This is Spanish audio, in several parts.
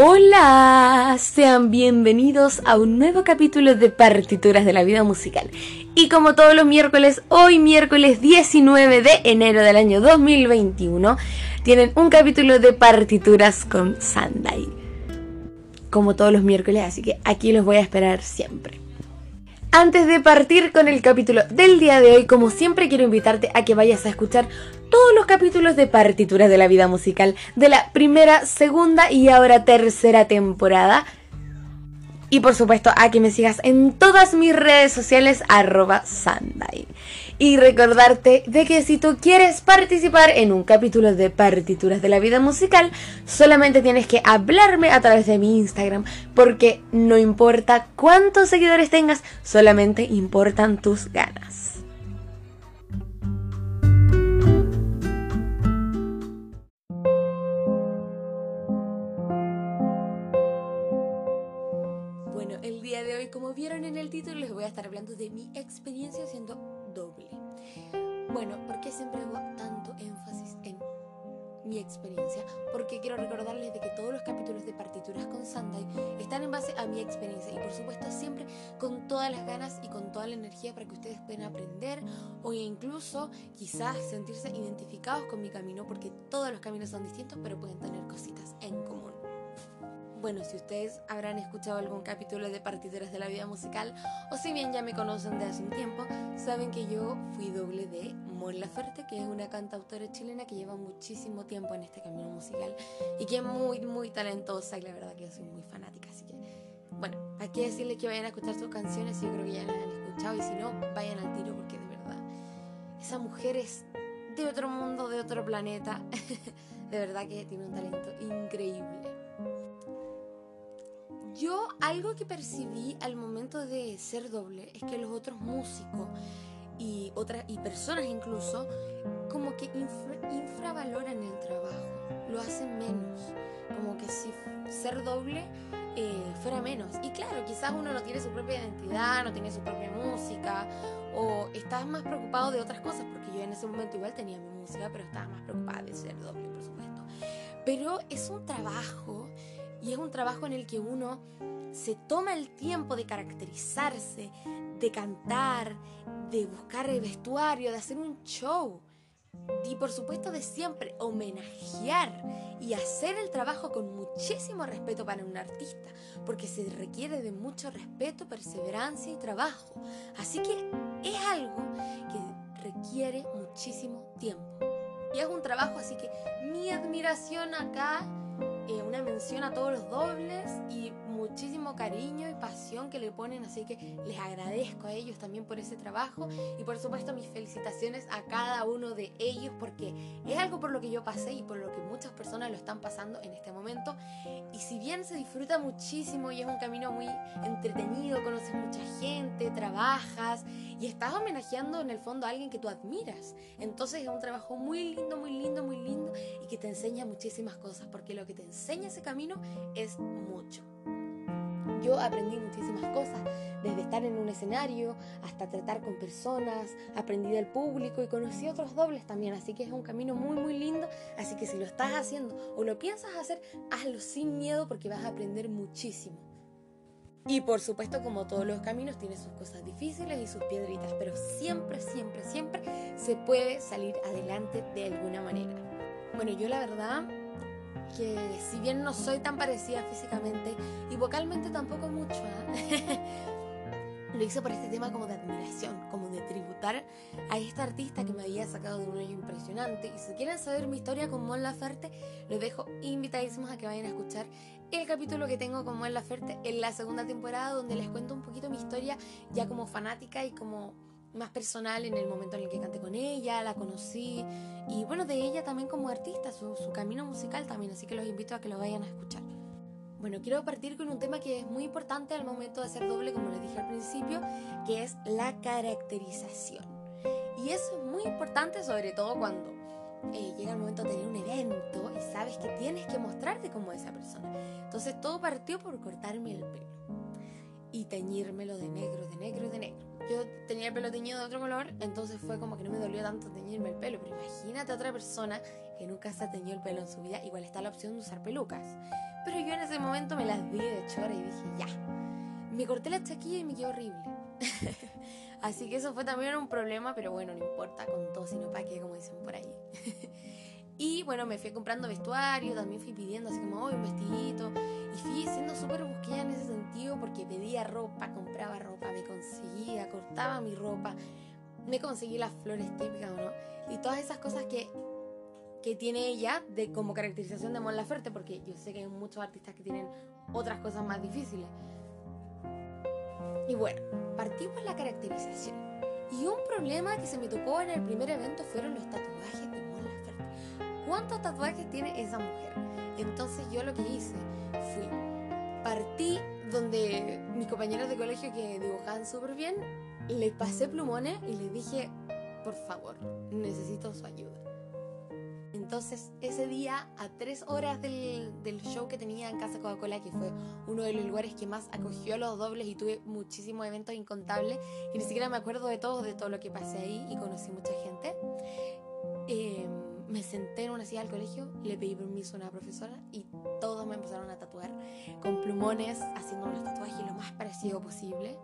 Hola, sean bienvenidos a un nuevo capítulo de Partituras de la Vida Musical. Y como todos los miércoles, hoy miércoles 19 de enero del año 2021, tienen un capítulo de Partituras con Sandai. Como todos los miércoles, así que aquí los voy a esperar siempre. Antes de partir con el capítulo del día de hoy, como siempre quiero invitarte a que vayas a escuchar todos los capítulos de partituras de la vida musical de la primera, segunda y ahora tercera temporada. Y por supuesto a que me sigas en todas mis redes sociales arroba Sandai. Y recordarte de que si tú quieres participar en un capítulo de partituras de la vida musical, solamente tienes que hablarme a través de mi Instagram, porque no importa cuántos seguidores tengas, solamente importan tus ganas. Estar hablando de mi experiencia siendo doble. Bueno, ¿por qué siempre hago tanto énfasis en mi experiencia? Porque quiero recordarles de que todos los capítulos de partituras con Sandai están en base a mi experiencia y por supuesto siempre con todas las ganas y con toda la energía para que ustedes puedan aprender o incluso quizás sentirse identificados con mi camino porque todos los caminos son distintos pero pueden tener cositas en común. Bueno, si ustedes habrán escuchado algún capítulo de Partituras de la Vida Musical, o si bien ya me conocen de hace un tiempo, saben que yo fui doble de Mon Laferte, que es una cantautora chilena que lleva muchísimo tiempo en este camino musical y que es muy, muy talentosa y la verdad que yo soy muy fanática, así que, bueno, hay que decirles que vayan a escuchar sus canciones, yo creo que ya las han escuchado y si no, vayan al tiro porque de verdad, esa mujer es de otro mundo, de otro planeta, de verdad que tiene un talento increíble. Yo algo que percibí al momento de ser doble es que los otros músicos y otras y personas incluso como que infra, infravaloran el trabajo, lo hacen menos, como que si ser doble eh, fuera menos. Y claro, quizás uno no tiene su propia identidad, no tiene su propia música o estás más preocupado de otras cosas, porque yo en ese momento igual tenía mi música, pero estaba más preocupada de ser doble, por supuesto. Pero es un trabajo y es un trabajo en el que uno se toma el tiempo de caracterizarse, de cantar, de buscar el vestuario, de hacer un show. Y por supuesto de siempre homenajear y hacer el trabajo con muchísimo respeto para un artista, porque se requiere de mucho respeto, perseverancia y trabajo. Así que es algo que requiere muchísimo tiempo. Y es un trabajo, así que mi admiración acá eh, una mención a todos los dobles y muchísimo cariño y pasión que le ponen, así que les agradezco a ellos también por ese trabajo. Y por supuesto mis felicitaciones a cada uno de ellos porque es algo por lo que yo pasé y por lo que muchas personas lo están pasando en este momento. Y si bien se disfruta muchísimo y es un camino muy entretenido, conoces mucha gente, trabajas y estás homenajeando en el fondo a alguien que tú admiras, entonces es un trabajo muy lindo, muy lindo, muy lindo y que te enseña muchísimas cosas porque lo que te enseña ese camino es mucho yo aprendí muchísimas cosas, desde estar en un escenario hasta tratar con personas, aprendí del público y conocí otros dobles también, así que es un camino muy muy lindo, así que si lo estás haciendo o lo piensas hacer, hazlo sin miedo porque vas a aprender muchísimo. Y por supuesto, como todos los caminos, tiene sus cosas difíciles y sus piedritas, pero siempre, siempre, siempre se puede salir adelante de alguna manera. Bueno, yo la verdad que si bien no soy tan parecida físicamente y vocalmente tampoco mucho, ¿eh? lo hice por este tema como de admiración, como de tributar a esta artista que me había sacado de un hoyo impresionante. Y si quieren saber mi historia con Mon Laferte, los dejo invitadísimos a que vayan a escuchar el capítulo que tengo con Mon Laferte en la segunda temporada, donde les cuento un poquito mi historia ya como fanática y como más personal en el momento en el que canté con ella, la conocí y bueno, de ella también como artista, su, su, camino musical también, así que los invito a que lo vayan a escuchar. Bueno, quiero partir con un tema que es muy importante al momento de hacer doble, como les dije al principio, que es la caracterización. Y eso es muy importante sobre todo cuando eh, llega el momento de tener un evento y sabes que tienes que mostrarte como esa persona. Entonces todo partió por cortarme el pelo y teñírmelo de negro, de negro, de negro yo tenía el pelo teñido de otro color, entonces fue como que no me dolió tanto teñirme el pelo. Pero imagínate a otra persona que nunca se ha teñido el pelo en su vida, igual está la opción de usar pelucas. pero yo en ese momento me las di de chora y dije, ya. Me corté la chaquilla y me quedó horrible. Así que eso fue también un problema, pero bueno, no importa, con todo, sino para qué, como dicen por ahí. y bueno, me fui comprando vestuario, también fui pidiendo así como, oh, un vestidito. Fui siendo súper busquilla en ese sentido porque pedía ropa, compraba ropa, me conseguía, cortaba mi ropa, me conseguí las flores típicas, ¿no? Y todas esas cosas que que tiene ella de como caracterización de Mon Laferte, porque yo sé que hay muchos artistas que tienen otras cosas más difíciles. Y bueno, partimos la caracterización. Y un problema que se me tocó en el primer evento fueron los tatuajes. ¿Cuántos tatuajes tiene esa mujer? Entonces yo lo que hice fui, partí donde mis compañeros de colegio que dibujaban súper bien, le pasé plumones y les dije, por favor, necesito su ayuda. Entonces, ese día, a tres horas del, show que tenía en Casa Coca-Cola, que fue uno de los lugares que más acogió los dobles y tuve muchísimos eventos incontables, y ni siquiera me acuerdo de todo, de todo lo que pasé ahí y conocí mucha gente, em, me senté en una silla del colegio, le pedí permiso a una profesora y todos me empezaron a tatuar con plumones, haciendo los tatuajes lo más parecido posible.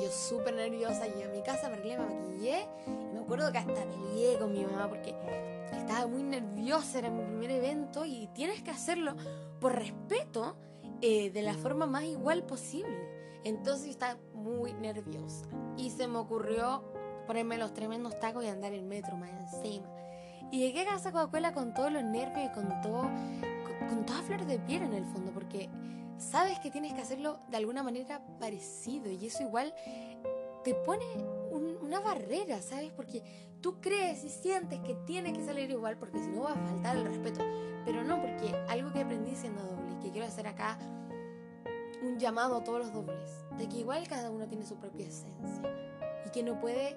Yo súper nerviosa, llegué a mi casa, me me maquillé y me acuerdo que hasta peleé con mi mamá porque estaba muy nerviosa, era mi primer evento y tienes que hacerlo por respeto eh, de la forma más igual posible. Entonces yo estaba muy nerviosa y se me ocurrió ponerme los tremendos tacos y andar en metro más encima. Y llegué a casa Coca-Cola con todos los nervios y con todo, con, con todas flores de piel en el fondo, porque sabes que tienes que hacerlo de alguna manera parecido y eso igual te pone una barrera, ¿sabes? Porque tú crees y sientes que tiene que salir igual porque si no va a faltar el respeto. Pero no, porque algo que aprendí siendo doble y que quiero hacer acá un llamado a todos los dobles, de que igual cada uno tiene su propia esencia y que no puede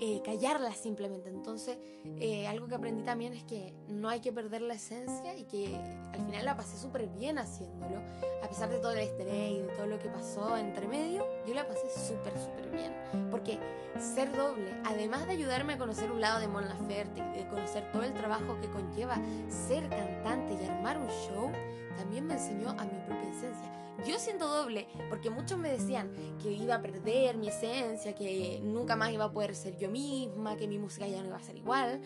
eh, callarla simplemente. Entonces, eh, algo que aprendí también es que no hay que perder la esencia y que al final la pasé súper bien haciéndolo. A pesar de todo el estrés y de todo lo que pasó entre medio, yo la pasé súper, súper bien. Porque ser doble, además de ayudarme a conocer un lado de Mon Laferte y de conocer todo el trabajo que conlleva ser cantante y armar un show, también me enseñó a mi propia esencia yo siento doble, porque muchos me decían que iba a perder mi esencia, que nunca más iba a poder ser yo misma, que mi música ya no iba a ser igual.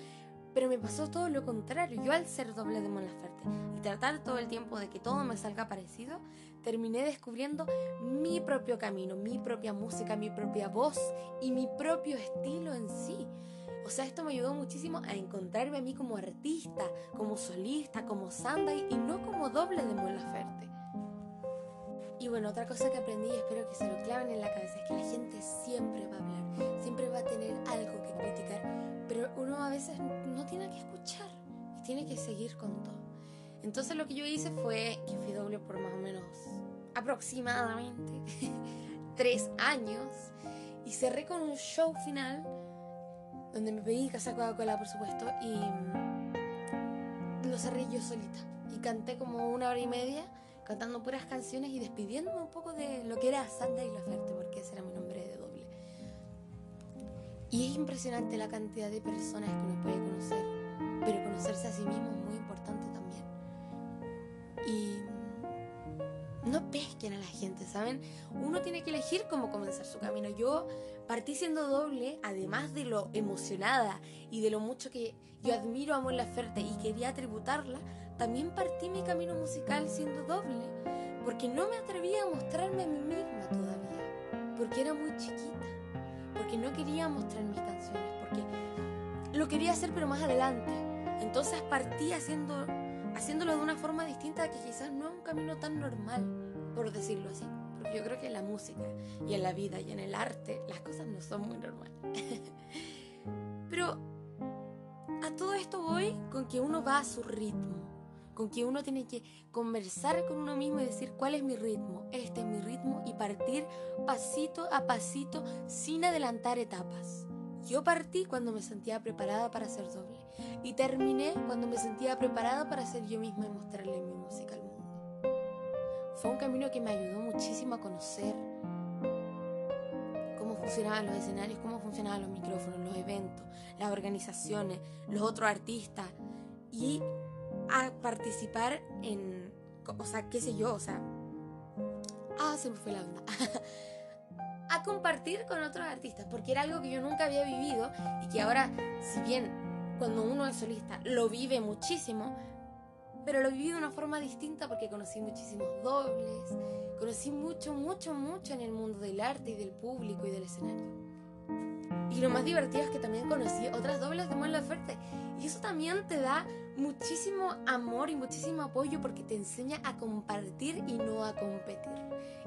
Pero me pasó todo lo contrario. Yo al ser doble de Mon Laferte y tratar todo el tiempo de que todo me salga parecido, terminé descubriendo mi propio camino, mi propia música, mi propia voz y mi propio estilo en sí. O sea, esto me ayudó muchísimo a encontrarme a mí como artista, como solista, como Sunday y no como doble de Mon Laferte. Y bueno, otra cosa que aprendí y espero que se lo claven en la cabeza es que la gente siempre va a hablar, siempre va a tener algo que criticar, pero uno a veces no tiene que escuchar y tiene que seguir con todo. Entonces lo que yo hice fue que fui doble por más o menos aproximadamente tres años y cerré con un show final donde me pedí casa Coca-Cola por supuesto y lo cerré yo solita y canté como una hora y media cantando puras canciones y despidiéndome un popoco de lo que era Santa y La Ferte, porque ese era mi nombre de doble. Y es impresionante la cantidad de personas que uno puede conocer, pero conocerse a sí mismo es muy importante también. Y no pesquen a la gente, ¿saben? Uno tiene que elegir cómo comenzar su camino. Yo partí siendo doble, además de lo emocionada y de lo mucho que yo admiro a Mon Laferte y quería tributarla, también partí mi camino musical siendo doble, porque no me atrevía a mostrarme a mí misma todavía, porque era muy chiquita, porque no quería mostrar mis canciones, porque lo quería hacer pero más adelante. Entonces partí haciendo, haciéndolo de una forma distinta que quizás no es un camino tan normal, por decirlo así. Porque yo creo que en la música y en la vida y en el arte las cosas no son muy normales. pero a todo esto voy con que uno va a su ritmo con que uno tiene que conversar con uno mismo y decir cuál es mi ritmo, este es mi ritmo y partir pasito a pasito sin adelantar etapas. Yo partí cuando me sentía preparada para ser doble y terminé cuando me sentía preparada para ser yo misma y mostrarle mi música al mundo. Fue un camino que me ayudó muchísimo a conocer cómo funcionaban los escenarios, cómo funcionaban los micrófonos, los eventos, las organizaciones, los otros artistas y a participar en o sea, qué sé yo, o sea, ah, se me fue la onda. a compartir con otros artistas, porque era algo que yo nunca había vivido y que ahora, si bien cuando uno es solista lo vive muchísimo, pero lo viví de una forma distinta porque conocí muchísimos dobles, conocí mucho, mucho, mucho en el mundo del arte y del público y del escenario. Y lo más divertido es que también conocí otras dobles de Mon Laferte. Y eso también te da muchísimo amor y muchísimo apoyo porque te enseña a compartir y no a competir.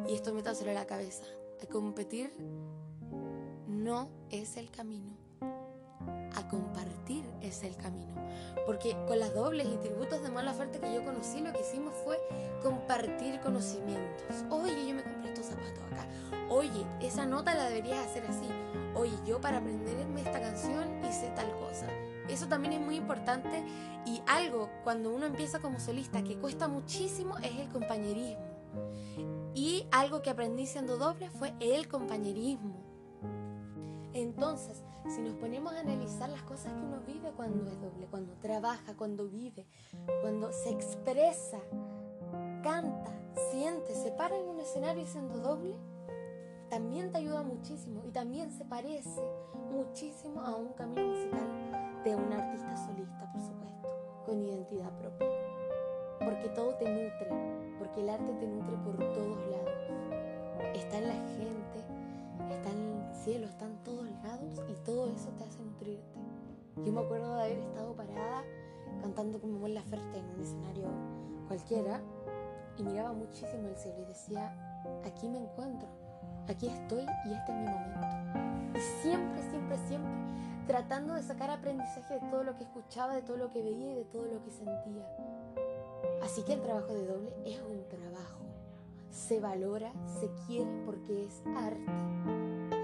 Y esto me sobre la cabeza. A competir no es el camino. A compartir es el camino. Porque con las dobles y tributos de mala Laferte que yo conocí, lo que hicimos fue compartir conocimientos. Oye, yo me compré estos zapatos acá. Oye, esa nota la deberías hacer así. Oye, yo para aprenderme esta canción hice tal cosa. Eso también es muy importante y algo cuando uno empieza como solista que cuesta muchísimo es el compañerismo. Y algo que aprendí siendo doble fue el compañerismo. Entonces, si nos ponemos a analizar las cosas que uno vive cuando es doble, cuando trabaja, cuando vive, cuando se expresa, canta, siente, se para en un escenario siendo doble, también te ayuda muchísimo y también se parece muchísimo a un camino musical cualquiera y miraba muchísimo el cielo y decía, aquí me encuentro aquí estoy y este es mi momento. Y siempre, siempre, siempre tratando de sacar aprendizaje de todo lo que escuchaba, de todo lo que veía y de todo lo que sentía. Así que el trabajo de doble es un trabajo. Se valora, se quiere porque es arte.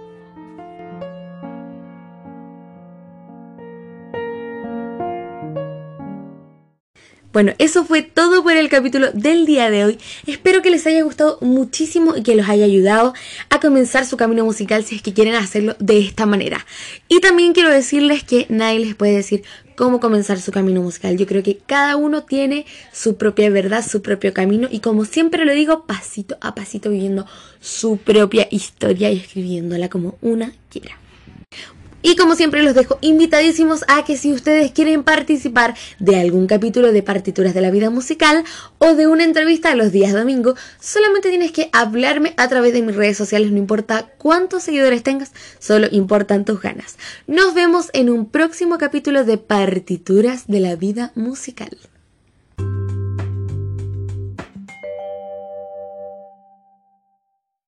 Bueno, eso fue todo por el capítulo del día de hoy. Espero que les haya gustado muchísimo y que los haya ayudado a comenzar su camino musical si es que quieren hacerlo de esta manera. Y también quiero decirles que nadie les puede decir cómo comenzar su camino musical. Yo creo que cada uno tiene su propia verdad, su propio camino y como siempre lo digo, pasito a pasito viviendo su propia historia y escribiéndola como una quiera. Y como siempre los dejo invitadísimos a que si ustedes quieren participar de algún capítulo de partituras de la vida musical o de una entrevista los días domingo, solamente tienes que hablarme a través de mis redes sociales, no importa cuántos seguidores tengas, solo importan tus ganas. Nos vemos en un próximo capítulo de partituras de la vida musical.